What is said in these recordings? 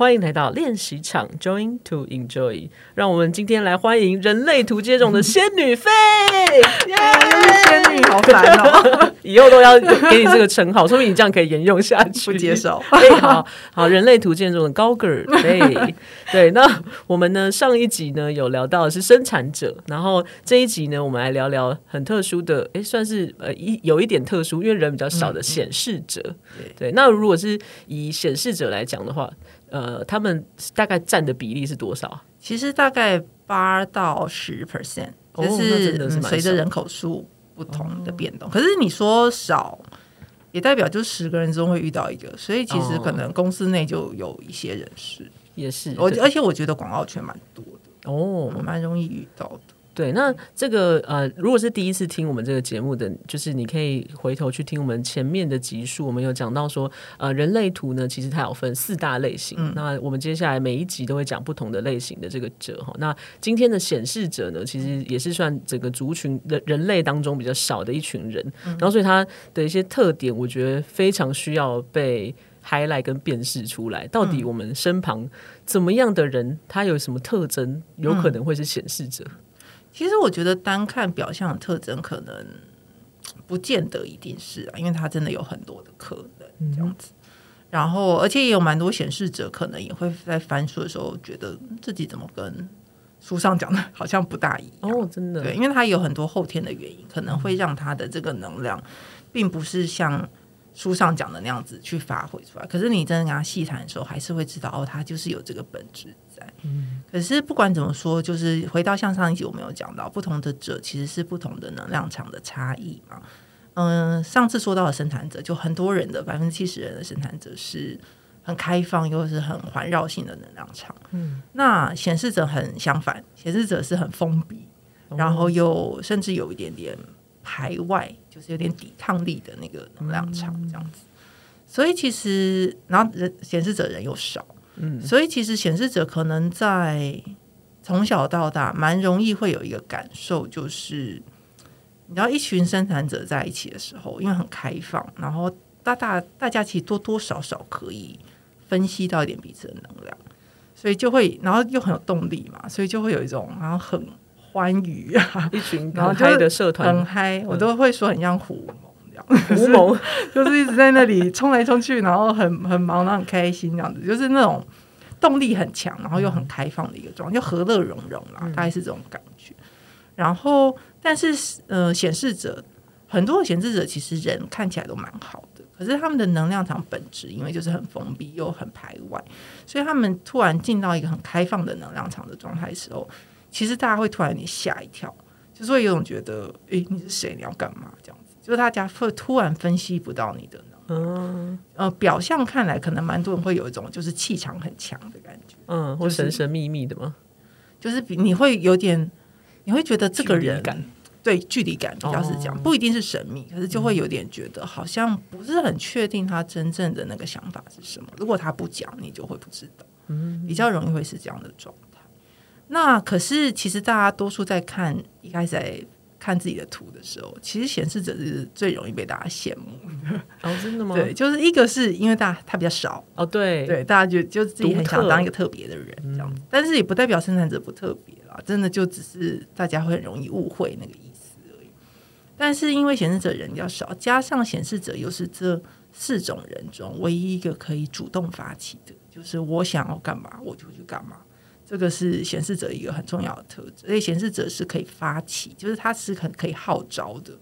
欢迎来到练习场，Join to Enjoy。让我们今天来欢迎人类图接种的仙女费，又 是仙女，好烦哦！以后都要给你这个称号，说明你这样可以沿用下去。不接受。对，好好，人类图接种的高个儿，对 对。那我们呢？上一集呢有聊到的是生产者，然后这一集呢，我们来聊聊很特殊的，哎，算是呃一有一点特殊，因为人比较少的显示者。嗯嗯对，那如果是以显示者来讲的话。呃，他们大概占的比例是多少？其实大概八到十 percent，就是随着人口数不同的变动。哦、可是你说少，也代表就十个人中会遇到一个，所以其实可能公司内就有一些人是，也是。我而且我觉得广告圈蛮多的哦，蛮容易遇到的。对，那这个呃，如果是第一次听我们这个节目的，就是你可以回头去听我们前面的集数，我们有讲到说，呃，人类图呢，其实它有分四大类型。嗯、那我们接下来每一集都会讲不同的类型的这个者哈。那今天的显示者呢，其实也是算整个族群的人类当中比较少的一群人，嗯、然后所以它的一些特点，我觉得非常需要被 highlight 跟辨识出来。到底我们身旁怎么样的人，他有什么特征，有可能会是显示者？嗯其实我觉得单看表象的特征，可能不见得一定是啊，因为它真的有很多的可能这样子。嗯、然后，而且也有蛮多显示者，可能也会在翻书的时候，觉得自己怎么跟书上讲的 好像不大一样哦，真的。对，因为它有很多后天的原因，可能会让他的这个能量，并不是像书上讲的那样子去发挥出来。可是你真的跟他细谈的时候，还是会知道哦，他就是有这个本质。嗯，可是不管怎么说，就是回到像上一集我们有讲到，不同的者其实是不同的能量场的差异嘛。嗯，上次说到的生产者，就很多人的百分之七十人的生产者是很开放又是很环绕性的能量场。嗯，那显示者很相反，显示者是很封闭，然后又甚至有一点点排外，就是有点抵抗力的那个能量场这样子。所以其实，然后人显示者人又少。嗯，所以其实显示者可能在从小到大蛮容易会有一个感受，就是你知道一群生产者在一起的时候，因为很开放，然后大大大家其实多多少少可以分析到一点彼此的能量，所以就会，然后又很有动力嘛，所以就会有一种然后很欢愉啊，一群很嗨的社团，很嗨，我都会说很像虎猛这样，虎猛 就是一直在那里冲来冲去，然后很 很忙，然后很开心这样子，就是那种。动力很强，然后又很开放的一个状态，就和乐融融啦，大概是这种感觉。然后，但是呃，显示者很多的显示者其实人看起来都蛮好的，可是他们的能量场本质，因为就是很封闭又很排外，所以他们突然进到一个很开放的能量场的状态的时候，其实大家会突然有点吓一跳，就是会有种觉得，诶，你是谁？你要干嘛？这样子，就是大家会突然分析不到你的。嗯，呃，表象看来可能蛮多人会有一种就是气场很强的感觉，嗯，或神神秘秘的吗？就是比你会有点，你会觉得这个人感，对，距离感比较是这样，不一定是神秘，可是就会有点觉得好像不是很确定他真正的那个想法是什么。如果他不讲，你就会不知道，嗯，比较容易会是这样的状态。那可是其实大家多数在看一开始在。看自己的图的时候，其实显示者是最容易被大家羡慕的。哦，真的吗？对，就是一个是因为大家他比较少哦，对对，大家就就自己很想当一个特别的人这样子，嗯、但是也不代表生产者不特别啦，真的就只是大家会很容易误会那个意思而已。但是因为显示者人比较少，加上显示者又是这四种人中唯一一个可以主动发起的，就是我想要干嘛我就去干嘛。这个是显示者一个很重要的特质，所以显示者是可以发起，就是他是很可以号召的。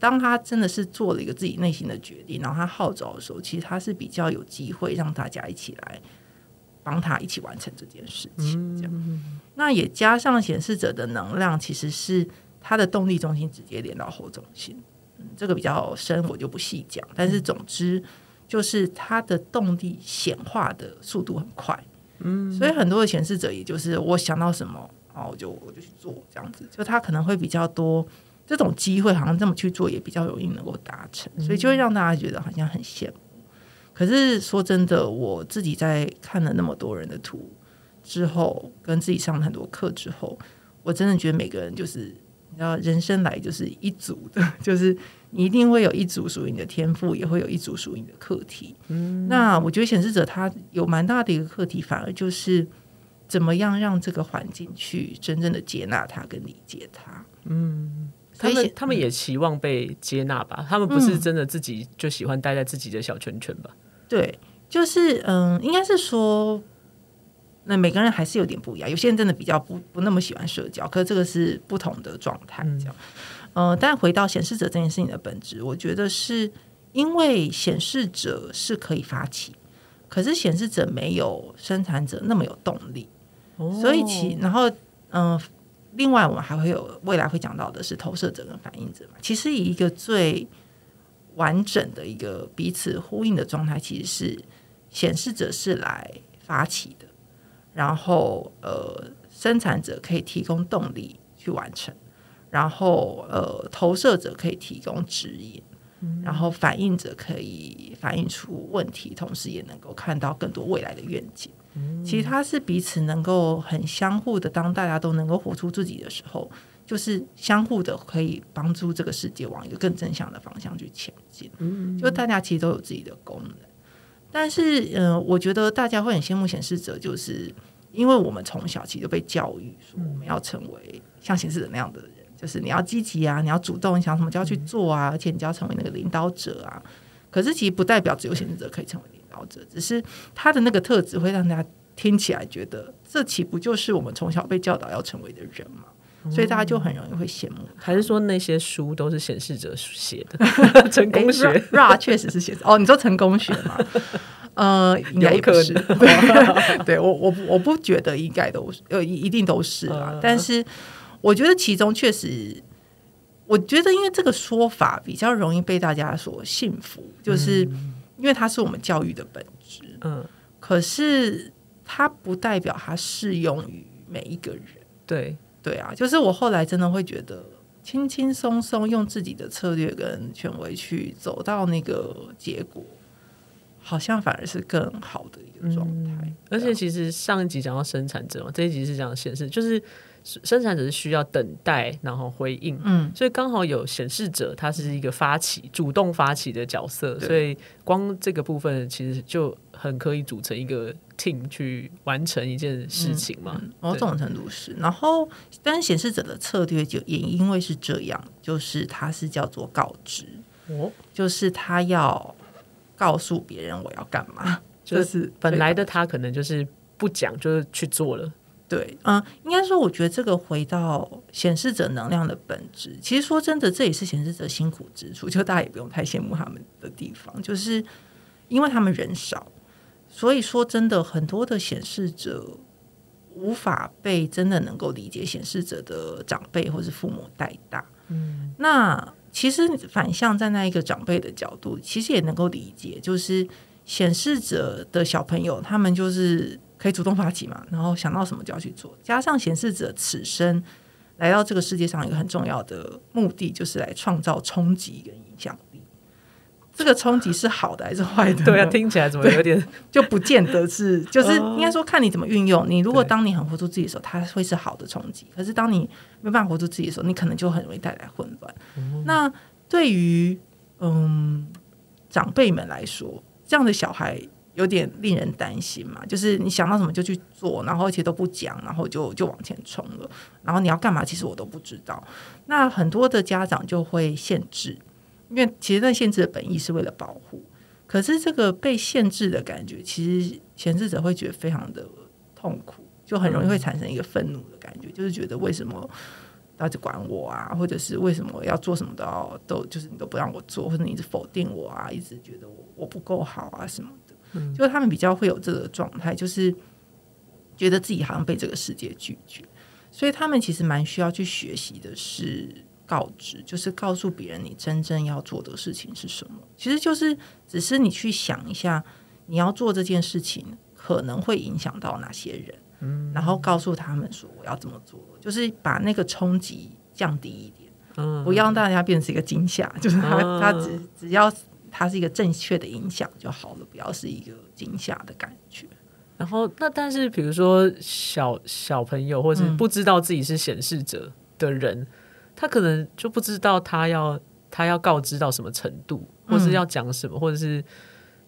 当他真的是做了一个自己内心的决定，然后他号召的时候，其实他是比较有机会让大家一起来帮他一起完成这件事情。这样，那也加上显示者的能量，其实是他的动力中心直接连到后中心。嗯，这个比较深，我就不细讲。但是总之，就是他的动力显化的速度很快。嗯，所以很多的显示者，也就是我想到什么，然后我就我就去做这样子，就他可能会比较多这种机会，好像这么去做也比较容易能够达成，所以就会让大家觉得好像很羡慕。可是说真的，我自己在看了那么多人的图之后，跟自己上了很多课之后，我真的觉得每个人就是你知道，人生来就是一组的，就是你一定会有一组属于你的天赋，也会有一组属于你的课题。嗯，那我觉得显示者他有蛮大的一个课题，反而就是怎么样让这个环境去真正的接纳他跟理解他。嗯，他们他们也期望被接纳吧？他们不是真的自己就喜欢待在自己的小圈圈吧？嗯、对，就是嗯，应该是说。那每个人还是有点不一样，有些人真的比较不不那么喜欢社交，可是这个是不同的状态，这样。嗯、呃，但回到显示者这件事情的本质，我觉得是因为显示者是可以发起，可是显示者没有生产者那么有动力，哦、所以其然后嗯、呃，另外我们还会有未来会讲到的是投射者跟反应者嘛，其实以一个最完整的一个彼此呼应的状态，其实是显示者是来发起的。然后，呃，生产者可以提供动力去完成，然后，呃，投射者可以提供指引，嗯、然后反映者可以反映出问题，同时也能够看到更多未来的愿景。嗯、其实它是彼此能够很相互的，当大家都能够活出自己的时候，就是相互的可以帮助这个世界往一个更正向的方向去前进。嗯、就大家其实都有自己的功能。但是，嗯、呃，我觉得大家会很羡慕显示者，就是因为我们从小其实就被教育说，我们要成为像显示者那样的人，就是你要积极啊，你要主动，你想什么就要去做啊，而且你就要成为那个领导者啊。可是，其实不代表只有显示者可以成为领导者，只是他的那个特质会让大家听起来觉得，这岂不就是我们从小被教导要成为的人吗？所以大家就很容易会羡慕，还是说那些书都是显示者写的？成功学，Ra 确实是写的。哦，你说成功学吗？呃，应该不是。对我，我我不觉得应该都是，呃，一定都是啊。但是我觉得其中确实，我觉得因为这个说法比较容易被大家所信服，就是因为它是我们教育的本质。嗯，可是它不代表它适用于每一个人。对。对啊，就是我后来真的会觉得，轻轻松松用自己的策略跟权威去走到那个结果，好像反而是更好的一个状态。而且其实上一集讲到生产者嘛，这一集是讲显示，就是。生产者是需要等待，然后回应，嗯，所以刚好有显示者，他是一个发起、主动发起的角色，所以光这个部分其实就很可以组成一个 team 去完成一件事情嘛。某、嗯、种程度是，然后但是显示者的策略就也因为是这样，就是他是叫做告知，哦，就是他要告诉别人我要干嘛，就是本来的他可能就是不讲，就是去做了。对，嗯，应该说，我觉得这个回到显示者能量的本质，其实说真的，这也是显示者辛苦之处，就大家也不用太羡慕他们的地方，就是因为他们人少，所以说真的很多的显示者无法被真的能够理解显示者的长辈或是父母带大。嗯，那其实反向站在一个长辈的角度，其实也能够理解，就是显示者的小朋友，他们就是。可以主动发起嘛，然后想到什么就要去做。加上显示者此生来到这个世界上，一个很重要的目的就是来创造冲击跟影响力。这个冲击是好的还是坏的？对啊，听起来怎么有点 就不见得是，就是应该说看你怎么运用。你如果当你很活出自己的时候，它会是好的冲击；可是当你没办法活出自己的时候，你可能就很容易带来混乱。嗯、那对于嗯长辈们来说，这样的小孩。有点令人担心嘛，就是你想到什么就去做，然后而且都不讲，然后就就往前冲了，然后你要干嘛？其实我都不知道。那很多的家长就会限制，因为其实那限制的本意是为了保护，可是这个被限制的感觉，其实显示者会觉得非常的痛苦，就很容易会产生一个愤怒的感觉，就是觉得为什么大家管我啊，或者是为什么要做什么都要都就是你都不让我做，或者你一直否定我啊，一直觉得我我不够好啊什么。就他们比较会有这个状态，就是觉得自己好像被这个世界拒绝，所以他们其实蛮需要去学习的是告知，就是告诉别人你真正要做的事情是什么。其实就是只是你去想一下，你要做这件事情可能会影响到哪些人，嗯，然后告诉他们说我要怎么做，就是把那个冲击降低一点，嗯，不要让大家变成一个惊吓，就是他他只只要。它是一个正确的影响就好了，不要是一个惊吓的感觉。然后，那但是比如说小小朋友或者不知道自己是显示者的人，嗯、他可能就不知道他要他要告知到什么程度，或是要讲什么，嗯、或者是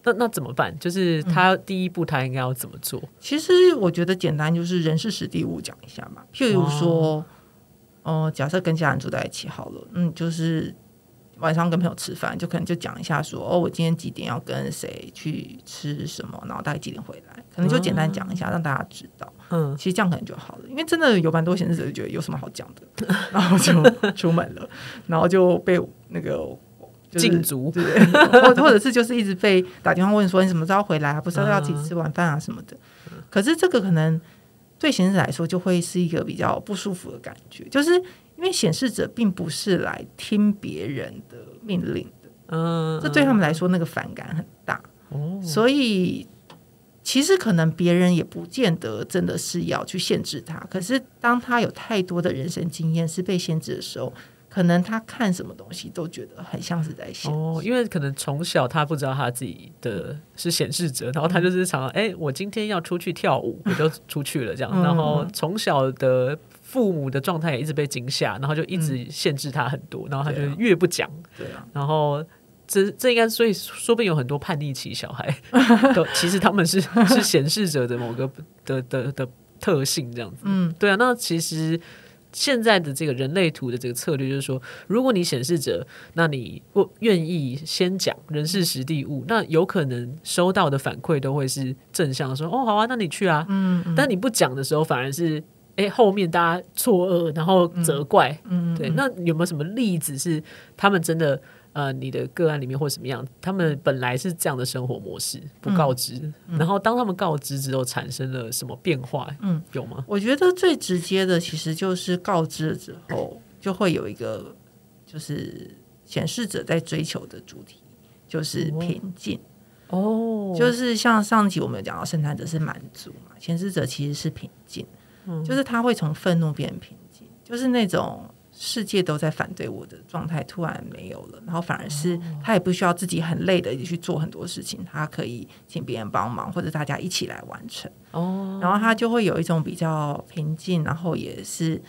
那那怎么办？就是他第一步他应该要怎么做？嗯、其实我觉得简单，就是人事史地物讲一下嘛。譬如说，哦、呃，假设跟家人住在一起好了，嗯，就是。晚上跟朋友吃饭，就可能就讲一下说哦，我今天几点要跟谁去吃什么，然后大概几点回来，可能就简单讲一下，让大家知道。嗯，其实这样可能就好了，因为真的有蛮多显示者就觉得有什么好讲的，然后就出门了，然后就被那个禁足，对，或 或者是就是一直被打电话问说你什么时候回来啊？不是要一起吃晚饭啊什么的。可是这个可能对显示者来说就会是一个比较不舒服的感觉，就是。因为显示者并不是来听别人的命令的，嗯，这对他们来说那个反感很大，哦，所以其实可能别人也不见得真的是要去限制他，可是当他有太多的人生经验是被限制的时候，可能他看什么东西都觉得很像是在限制。哦，因为可能从小他不知道他自己的是显示者，然后他就是常常哎，我今天要出去跳舞，我就出去了这样，然后从小的。父母的状态也一直被惊吓，然后就一直限制他很多，嗯、然后他就越不讲。对啊，然后这这应该所以说不定有很多叛逆期小孩，都其实他们是是显示者的某个的的的，特性这样子。嗯，对啊。那其实现在的这个人类图的这个策略就是说，如果你显示者，那你不愿意先讲人事实地物，那有可能收到的反馈都会是正向说，说哦好啊，那你去啊。嗯，嗯，但你不讲的时候，反而是。哎，后面大家错愕，然后责怪，嗯，嗯对，那有没有什么例子是他们真的呃，你的个案里面或什么样，他们本来是这样的生活模式，不告知，然后当他们告知之后产生了什么变化？嗯，有吗？我觉得最直接的其实就是告知了之后，就会有一个就是显示者在追求的主题，就是平静。哦，就是像上集我们有讲到，生产者是满足嘛，显示者其实是平静。就是他会从愤怒变平静，就是那种世界都在反对我的状态突然没有了，然后反而是他也不需要自己很累的去做很多事情，他可以请别人帮忙或者大家一起来完成。哦，然后他就会有一种比较平静，然后也是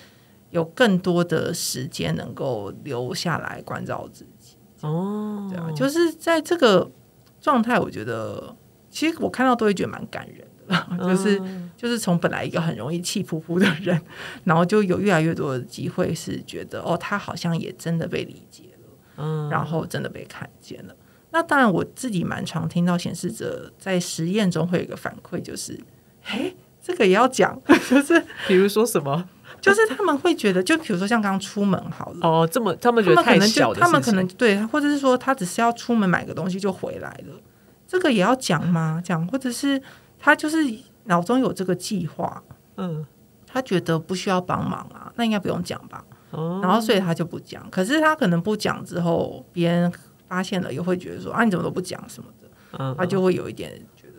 有更多的时间能够留下来关照自己。哦，对啊，就是在这个状态，我觉得其实我看到都会觉得蛮感人的，就是。就是从本来一个很容易气呼呼的人，然后就有越来越多的机会是觉得哦，他好像也真的被理解了，嗯，然后真的被看见了。那当然，我自己蛮常听到显示者在实验中会有一个反馈，就是，哎，这个也要讲，就是比如说什么，就是他们会觉得，就比如说像刚刚出门好了，哦，这么他们觉得太小的，他们可能对，或者是说他只是要出门买个东西就回来了，这个也要讲吗？讲，或者是他就是。脑中有这个计划，嗯，他觉得不需要帮忙啊，那应该不用讲吧？哦，然后所以他就不讲。可是他可能不讲之后，别人发现了，又会觉得说啊，你怎么都不讲什么的？嗯，他就会有一点觉得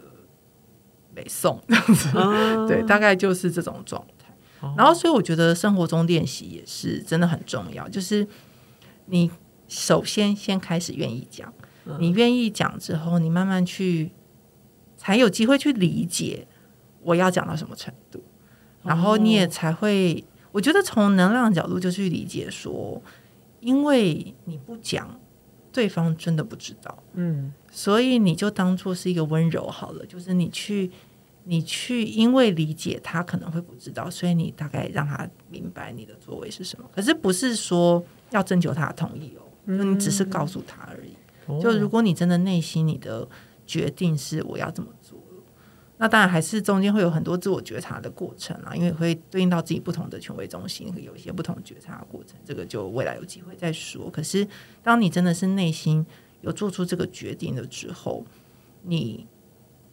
没送这样子，嗯、对，大概就是这种状态。嗯、然后所以我觉得生活中练习也是真的很重要，就是你首先先开始愿意讲，嗯、你愿意讲之后，你慢慢去才有机会去理解。我要讲到什么程度，然后你也才会，我觉得从能量角度就去理解说，因为你不讲，对方真的不知道，嗯，所以你就当做是一个温柔好了，就是你去，你去，因为理解他可能会不知道，所以你大概让他明白你的作为是什么，可是不是说要征求他的同意哦，嗯，你只是告诉他而已，就如果你真的内心你的决定是我要怎么做。那当然还是中间会有很多自我觉察的过程啊，因为会对应到自己不同的权威中心，有一些不同觉察的过程。这个就未来有机会再说。可是，当你真的是内心有做出这个决定了之后，你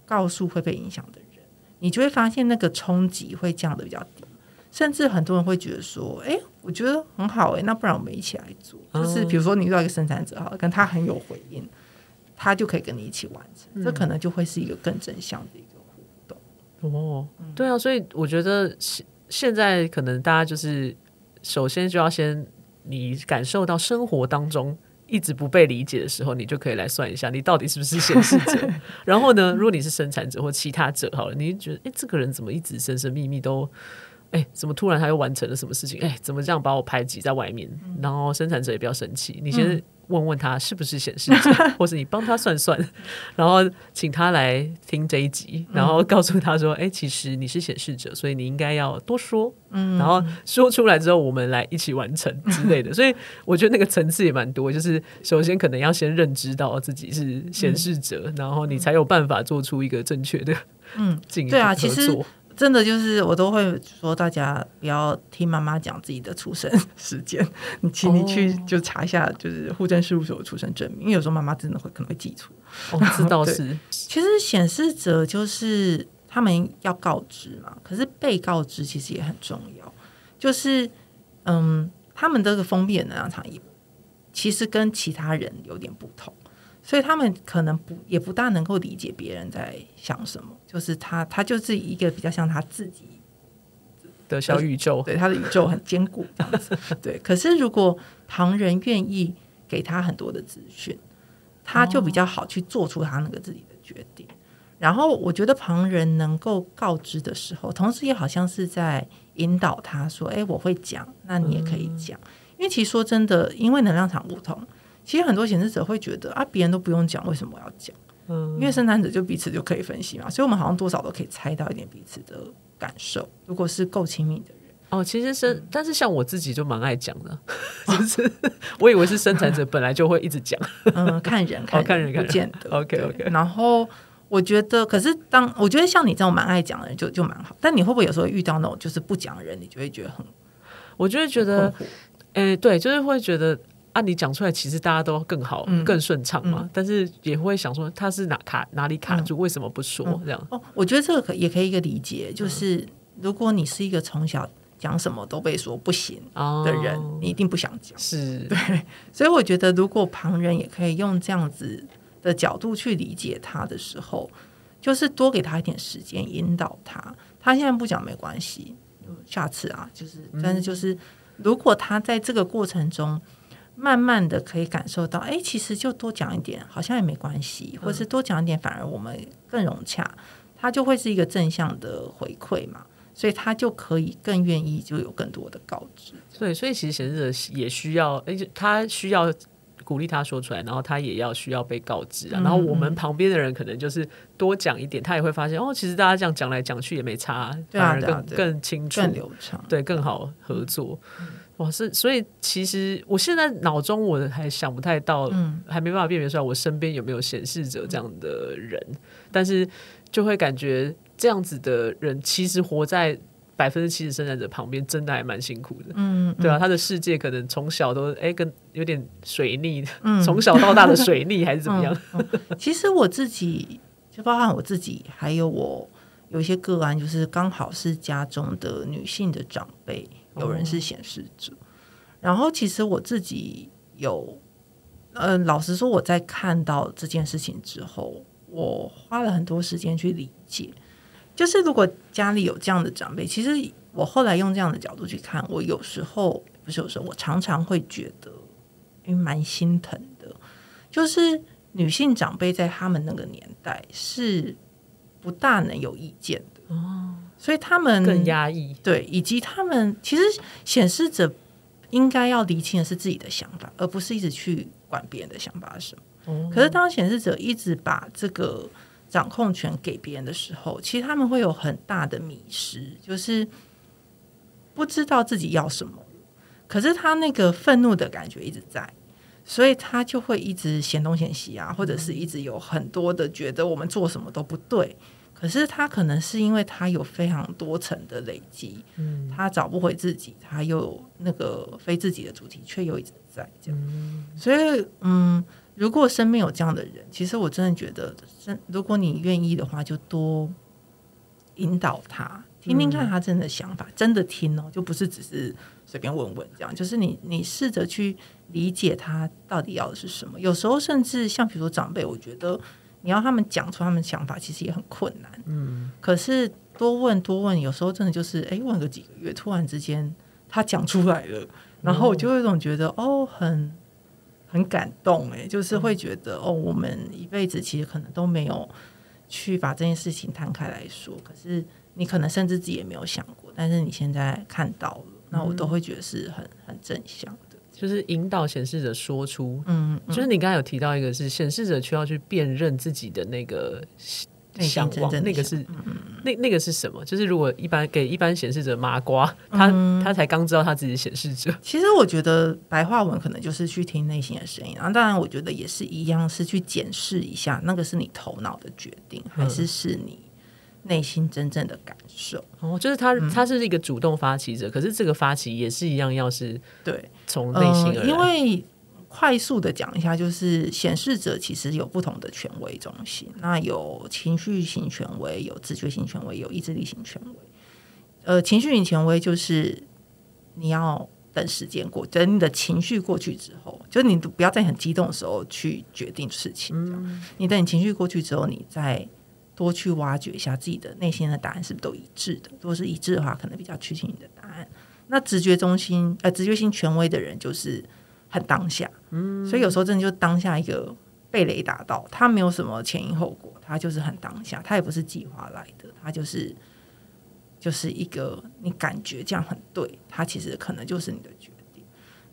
告诉会被影响的人，你就会发现那个冲击会降得比较低。甚至很多人会觉得说：“哎，我觉得很好哎，那不然我们一起来做。”就是比如说你遇到一个生产者哈，跟他很有回应，他就可以跟你一起完成。这可能就会是一个更正向的一个互动。哦，对啊，所以我觉得现现在可能大家就是首先就要先你感受到生活当中一直不被理解的时候，你就可以来算一下你到底是不是显示者。然后呢，如果你是生产者或其他者，好了，你觉得哎，这个人怎么一直神神秘秘都哎，怎么突然他又完成了什么事情？哎，怎么这样把我排挤在外面？嗯、然后生产者也不要生气，你先问问他是不是显示者，嗯、或是你帮他算算，然后请他来听这一集，然后告诉他说：“哎，其实你是显示者，所以你应该要多说。”嗯，然后说出来之后，我们来一起完成之类的。所以我觉得那个层次也蛮多，就是首先可能要先认知到自己是显示者，嗯、然后你才有办法做出一个正确的嗯，对啊，其实。真的就是，我都会说大家不要听妈妈讲自己的出生时间，你请你去就查一下，就是户政事务所的出生证明，因为有时候妈妈真的会可能会记错。哦，这倒是。其实显示者就是他们要告知嘛，可是被告知其实也很重要。就是嗯，他们这个封闭的能量场也其实跟其他人有点不同。所以他们可能不也不大能够理解别人在想什么，就是他他就是一个比较像他自己的小宇宙，对，他的宇宙很坚固这样子。对，可是如果旁人愿意给他很多的资讯，他就比较好去做出他那个自己的决定。哦、然后我觉得旁人能够告知的时候，同时也好像是在引导他说：“哎，我会讲，那你也可以讲。嗯”因为其实说真的，因为能量场不同。其实很多显示者会觉得啊，别人都不用讲，为什么我要讲？嗯，因为生产者就彼此就可以分析嘛，所以我们好像多少都可以猜到一点彼此的感受。如果是够亲密的人，哦，其实生，嗯、但是像我自己就蛮爱讲的，就是我以为是生产者本来就会一直讲，嗯，看人看人，哦、看人看人，不见得。OK OK。然后我觉得，可是当我觉得像你这种蛮爱讲的人就，就就蛮好。但你会不会有时候遇到那种就是不讲的人，你就会觉得很，我就会觉得，哎，对，就是会觉得。啊，你讲出来，其实大家都更好、嗯、更顺畅嘛。嗯、但是也会想说，他是哪卡哪里卡住，嗯、为什么不说、嗯、这样？哦，我觉得这个可也可以一个理解，就是如果你是一个从小讲什么都被说不行的人，哦、你一定不想讲。是 对，所以我觉得如果旁人也可以用这样子的角度去理解他的时候，就是多给他一点时间引导他。他现在不讲没关系，下次啊，就是但是就是如果他在这个过程中。慢慢的可以感受到，哎，其实就多讲一点，好像也没关系，或是多讲一点，反而我们更融洽，他就会是一个正向的回馈嘛，所以他就可以更愿意就有更多的告知。对，所以其实显示者也需要，哎，他需要鼓励他说出来，然后他也要需要被告知啊。嗯、然后我们旁边的人可能就是多讲一点，他也会发现哦，其实大家这样讲来讲去也没差，反而更、啊、更清楚、更流畅，对，更好合作。嗯哇，是所以其实我现在脑中我还想不太到，嗯、还没办法辨别出来我身边有没有显示者这样的人，嗯、但是就会感觉这样子的人其实活在百分之七十生产者旁边，真的还蛮辛苦的。嗯，嗯对啊，他的世界可能从小都哎、欸、跟有点水逆，从、嗯、小到大的水逆还是怎么样？嗯嗯、其实我自己就包含我自己，还有我有一些个案，就是刚好是家中的女性的长辈。有人是显示者，哦、然后其实我自己有，呃，老实说，我在看到这件事情之后，我花了很多时间去理解。就是如果家里有这样的长辈，其实我后来用这样的角度去看，我有时候不是有时候，我常常会觉得，因为蛮心疼的。就是女性长辈在他们那个年代是不大能有意见的哦。所以他们更压抑，对，以及他们其实显示者应该要理清的是自己的想法，而不是一直去管别人的想法是什么。哦、可是当显示者一直把这个掌控权给别人的时候，其实他们会有很大的迷失，就是不知道自己要什么。可是他那个愤怒的感觉一直在，所以他就会一直嫌东嫌西啊，或者是一直有很多的觉得我们做什么都不对。可是他可能是因为他有非常多层的累积，嗯，他找不回自己，他又那个非自己的主题却又一直在这样，嗯，所以嗯，如果身边有这样的人，其实我真的觉得，如果你愿意的话，就多引导他，听听看他真的想法，嗯，真的听哦，就不是只是随便问问这样，就是你你试着去理解他到底要的是什么。有时候甚至像比如说长辈，我觉得。你要他们讲出他们想法，其实也很困难。嗯，可是多问多问，有时候真的就是，哎，问个几个月，突然之间他讲出来了，然后我就有一种觉得，哦，很很感动，哎，就是会觉得，哦，我们一辈子其实可能都没有去把这件事情摊开来说，可是你可能甚至自己也没有想过，但是你现在看到了，那我都会觉得是很很正向。的，就是引导显示者说出，嗯，嗯就是你刚才有提到一个是显示者需要去辨认自己的那个。想望那个是，嗯、那那个是什么？就是如果一般给一般显示者麻瓜，他、嗯、他才刚知道他自己显示者。其实我觉得白话文可能就是去听内心的声音，然后当然我觉得也是一样，是去检视一下那个是你头脑的决定，还是是你内心真正的感受。哦，就是他他是一个主动发起者，嗯、可是这个发起也是一样，要是对从内心而来，呃、因为。快速的讲一下，就是显示者其实有不同的权威中心，那有情绪型权威，有直觉型权威，有意志力型权威。呃，情绪型权威就是你要等时间过，等你的情绪过去之后，就是你不要在很激动的时候去决定事情。嗯，你等你情绪过去之后，你再多去挖掘一下自己的内心的答案是不是都一致的。如果是一致的话，可能比较趋近你的答案。那直觉中心，呃，直觉性权威的人就是。很当下，嗯，所以有时候真的就当下一个被雷打到，他没有什么前因后果，他就是很当下，他也不是计划来的，他就是就是一个你感觉这样很对，他其实可能就是你的决定。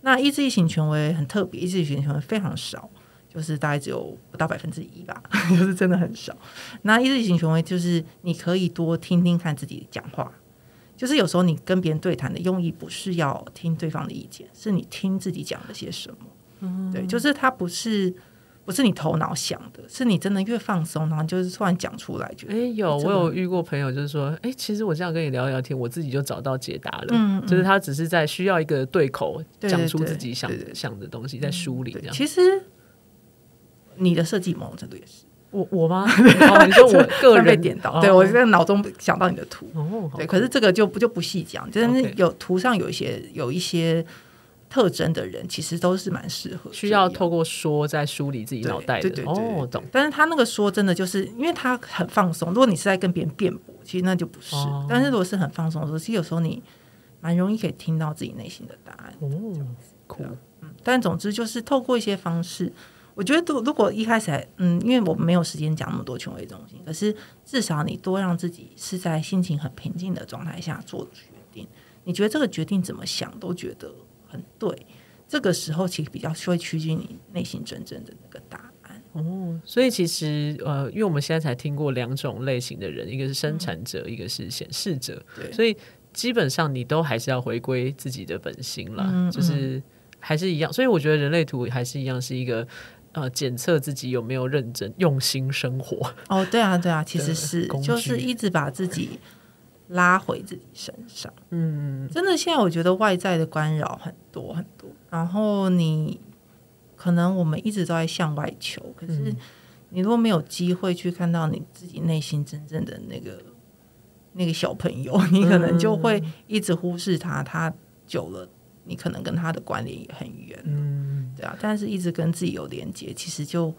那意志力型权威很特别，意志力型权威非常少，就是大概只有不到百分之一吧，就是真的很少。那意志力型权威就是你可以多听听看自己讲话。就是有时候你跟别人对谈的用意不是要听对方的意见，是你听自己讲了些什么。嗯，对，就是他不是不是你头脑想的，是你真的越放松，然后就是突然讲出来就。哎，有我有遇过朋友，就是说，哎，其实我这样跟你聊聊天，我自己就找到解答了。嗯，嗯，就是他只是在需要一个对口讲出自己想的想的东西，在梳理这样。其实你的设计某种程度也是。我我吗？哦、你说我 个人点到，对我在脑中想到你的图，哦、对，可是这个就不就不细讲，就是有图上有一些有一些特征的人，其实都是蛮适合需要透过说在梳理自己脑袋的，对对对，对，哦，懂。但是他那个说真的就是因为他很放松，如果你是在跟别人辩驳，其实那就不是。哦、但是如果是很放松的时候，其实有时候你蛮容易可以听到自己内心的答案。哦，酷。嗯，但总之就是透过一些方式。我觉得，如如果一开始还嗯，因为我们没有时间讲那么多权威中心，可是至少你多让自己是在心情很平静的状态下做决定。你觉得这个决定怎么想都觉得很对，这个时候其实比较会趋近你内心真正的那个答案。哦，所以其实呃，因为我们现在才听过两种类型的人，一个是生产者，嗯、一个是显示者。对，所以基本上你都还是要回归自己的本心了，嗯、就是还是一样。所以我觉得人类图还是一样是一个。呃，检测自己有没有认真用心生活。哦，对啊，对啊，其实是就是一直把自己拉回自己身上。嗯，真的，现在我觉得外在的干扰很多很多，然后你可能我们一直都在向外求，可是你如果没有机会去看到你自己内心真正的那个那个小朋友，你可能就会一直忽视他，他久了。你可能跟他的关联也很远，嗯，对啊，但是一直跟自己有连接，其实就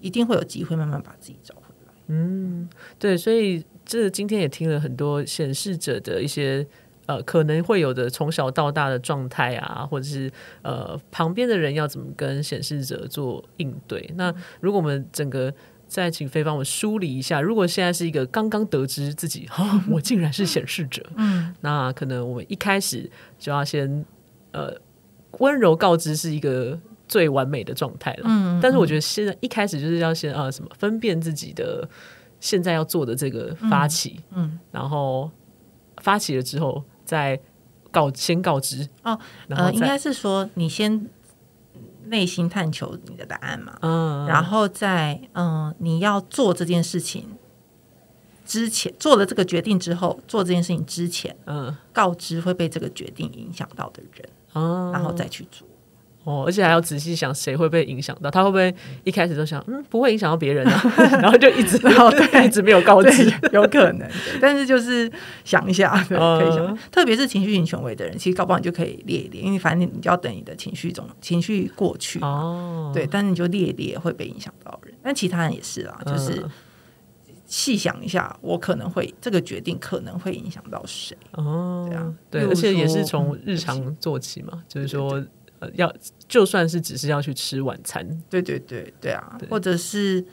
一定会有机会慢慢把自己找回来。嗯，对，所以这今天也听了很多显示者的一些呃可能会有的从小到大的状态啊，或者是呃旁边的人要怎么跟显示者做应对。那如果我们整个再请飞帮我梳理一下，如果现在是一个刚刚得知自己啊，我竟然是显示者，嗯，那可能我们一开始就要先。呃，温柔告知是一个最完美的状态了。嗯，但是我觉得现在一开始就是要先啊，什么分辨自己的现在要做的这个发起，嗯，嗯，然后发起了之后再告先告知哦。呃，应该是说你先内心探求你的答案嘛，嗯，然后在嗯、呃、你要做这件事情。之前做了这个决定之后，做这件事情之前，嗯，告知会被这个决定影响到的人，哦，然后再去做，哦，而且还要仔细想谁会被影响到，他会不会一开始就想，嗯，不会影响到别人啊，然后就一直，然后 对，一直没有告知，有可能，但是就是想一下，对，可以想，特别是情绪型权威的人，其实搞不好你就可以列一列，因为反正你就要等你的情绪中情绪过去，哦，对，但是你就列一列会被影响到人，但其他人也是啦，就是。细想一下，我可能会这个决定可能会影响到谁？哦，对啊，对，而且也是从日常做起嘛，就是说，呃，要就算是只是要去吃晚餐，对对对对啊，或者是，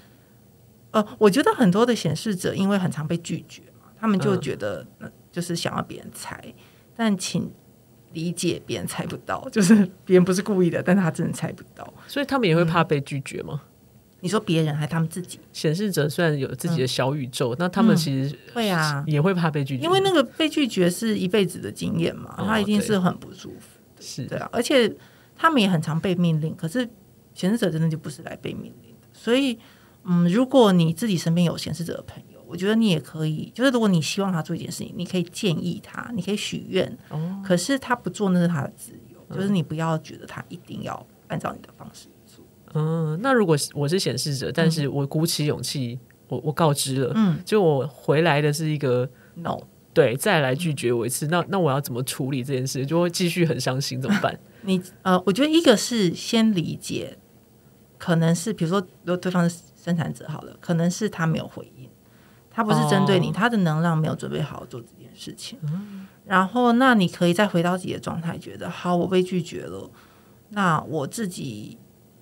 呃，我觉得很多的显示者因为很常被拒绝嘛，他们就觉得就是想要别人猜，嗯、但请理解别人猜不到，就是别人不是故意的，但他真的猜不到，所以他们也会怕被拒绝吗？嗯、你说别人还是他们自己？显示者虽然有自己的小宇宙，嗯、那他们其实会啊，也会怕被拒绝，因为那个被拒绝是一辈子的经验嘛，他一定是很不舒服，是。对啊，而且他们也很常被命令，可是显示者真的就不是来被命令的，所以嗯，如果你自己身边有显示者的朋友。我觉得你也可以，就是如果你希望他做一件事情，你可以建议他，你可以许愿。哦，可是他不做那是他的自由，嗯，就是你不要觉得他一定要按照你的方式做。嗯，那如果我是显示者，但是我鼓起勇气，我我告知了，嗯，就我回来的是一个 no，对，再来拒绝我一次，嗯，那那我要怎么处理这件事？就会继续很伤心，怎么办？你呃，我觉得一个是先理解，可能是比如说，如果对方是生产者好了，可能是他没有回应。他不是针对你，他的能量没有准备好做这件事情。然后，那你可以再回到自己的状态，觉得好，我被拒绝了，那我自己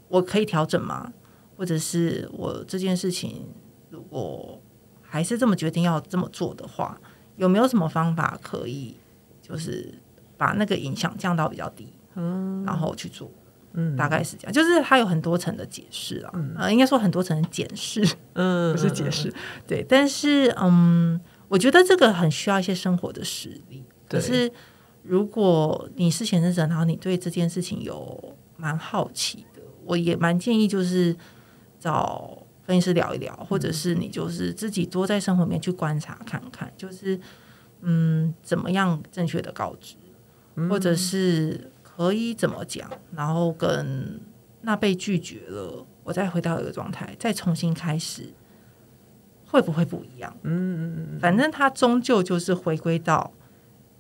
我可以调整吗？或者是我这件事情如果还是这么决定要这么做的话，有没有什么方法可以就是把那个影响降到比较低？嗯，然后去做。嗯，大概是这样，就是它有很多层的解释啊，嗯、呃，应该说很多层的检视，嗯，不是解释，对。但是，嗯，我觉得这个很需要一些生活的实力。可是，如果你是显示者，然后你对这件事情有蛮好奇的，我也蛮建议就是找分析师聊一聊，或者是你就是自己多在生活里面去观察看看，就是嗯，怎么样正确的告知，或者是。可以怎么讲？然后跟那被拒绝了，我再回到一个状态，再重新开始，会不会不一样？嗯嗯嗯。反正他终究就是回归到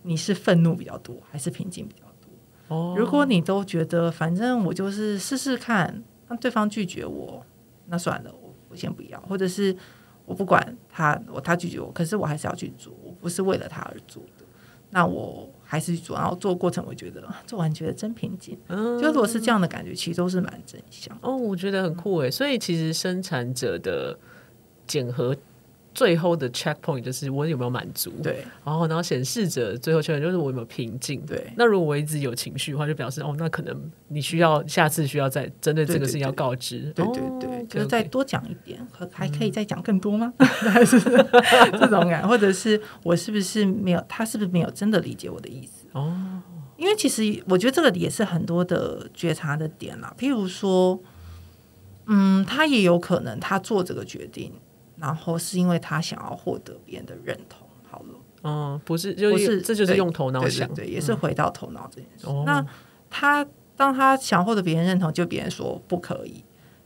你是愤怒比较多，还是平静比较多？哦。如果你都觉得反正我就是试试看，让对方拒绝我，那算了，我我先不要，或者是我不管他，我他拒绝我，可是我还是要去做，我不是为了他而做的，那我。还是去做，然后做过程，我觉得做完觉得真平静。嗯，就如果是这样的感觉，其实都是蛮正向。哦，我觉得很酷诶。所以其实生产者的检核。最后的 checkpoint 就是我有没有满足，对，然后然后显示者最后确认就是我有没有平静，对。那如果我一直有情绪的话，就表示哦，那可能你需要下次需要再针对这个事情要告知，对对对，对，对，就是再多讲一点，可还可以再讲更多吗？还是 这种感，或者是我是不是没有他是不是没有真的理解我的意思？哦，因为其实我觉得这个也是很多的觉察的点啦，譬如说，嗯，他也有可能他做这个决定。然后是因为他想要获得别人的认同，好了，嗯，不是，就不是，这就是用头脑想，对，对，对，也是回到头脑这件事。嗯、那他当他想获得别人认同，就别人说不可以，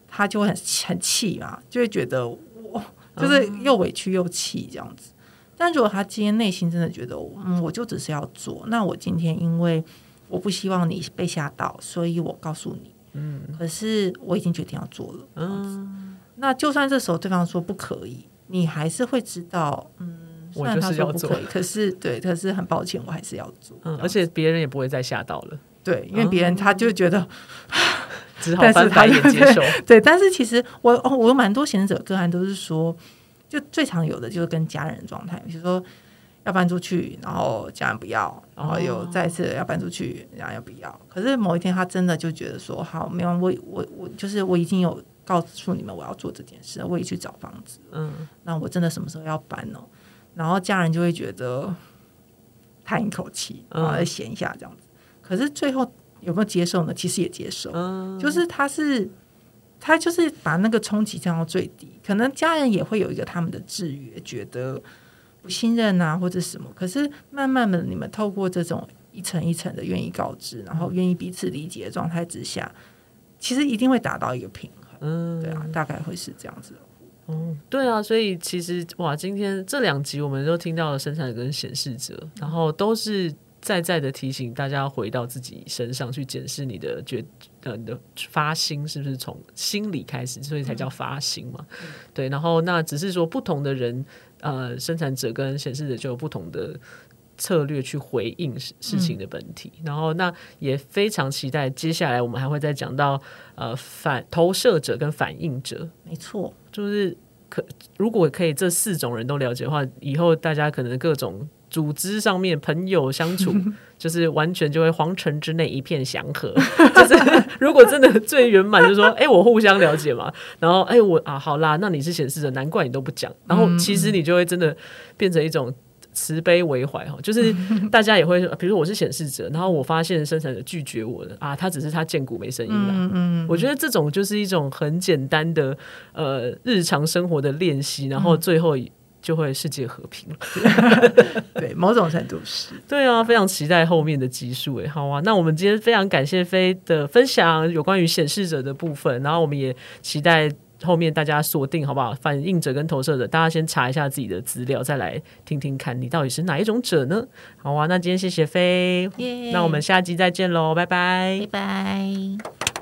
他就会很很气嘛，就会觉得我就是又委屈又气这样子。嗯、但如果他今天内心真的觉得，嗯，我就只是要做，那我今天因为我不希望你被吓到，所以我告诉你，嗯，可是我已经决定要做了，嗯。那就算这时候对方说不可以，你还是会知道，嗯，虽然他说不可以，可是对，可是很抱歉，我还是要做。嗯，而且别人也不会再吓到了，对，因为别人他就觉得，嗯、只好翻白眼接受。对，但是其实我哦，我有蛮多显示者个案都是说，就最常有的就是跟家人状态，比如说要搬出去，然后家人不要，然后又再次要搬出去，然后又不要？可是某一天他真的就觉得说，好，没有，我我我就是我已经有。告诉你们我要做这件事，我也去找房子。嗯，那我真的什么时候要搬呢？然后家人就会觉得叹一口气，然后再闲一下这样子。可是最后有没有接受呢？其实也接受，就是他是他就是把那个冲击降到最低。可能家人也会有一个他们的制约，觉得不信任啊或者什么。可是慢慢的，你们透过这种一层一层的愿意告知，然后愿意彼此理解的状态之下，其实一定会达到一个平衡。嗯，对啊，大概会是这样子。嗯，对啊，所以其实哇，今天这两集我们都听到了生产者跟显示者，然后都是在在的提醒大家要回到自己身上去检视你的觉呃你的发心是不是从心里开始，所以才叫发心嘛。嗯、对，然后那只是说不同的人，呃，生产者跟显示者就有不同的。策略去回应事情的本体，嗯、然后那也非常期待接下来我们还会再讲到呃反投射者跟反应者，没错，就是可如果可以这四种人都了解的话，以后大家可能各种组织上面朋友相处，就是完全就会皇城之内一片祥和。就是如果真的最圆满，就是说，哎、欸，我互相了解嘛，然后，哎、欸，我啊，好啦，那你是显示者，难怪你都不讲，然后其实你就会真的变成一种。慈悲为怀哈，就是大家也会，比如说我是显示者，然后我发现生产者拒绝我了啊，他只是他见骨没声音了。嗯嗯，我觉得这种就是一种很简单的呃日常生活的练习，然后最后就会世界和平了。嗯、对，某种程度是。对啊，非常期待后面的集数诶。好啊，那我们今天非常感谢飞的分享，有关于显示者的部分，然后我们也期待。后面大家锁定好不好？反映者跟投射者，大家先查一下自己的资料，再来听听看你到底是哪一种者呢？好啊，那今天谢谢飞那我们下集再见喽，拜拜，拜拜。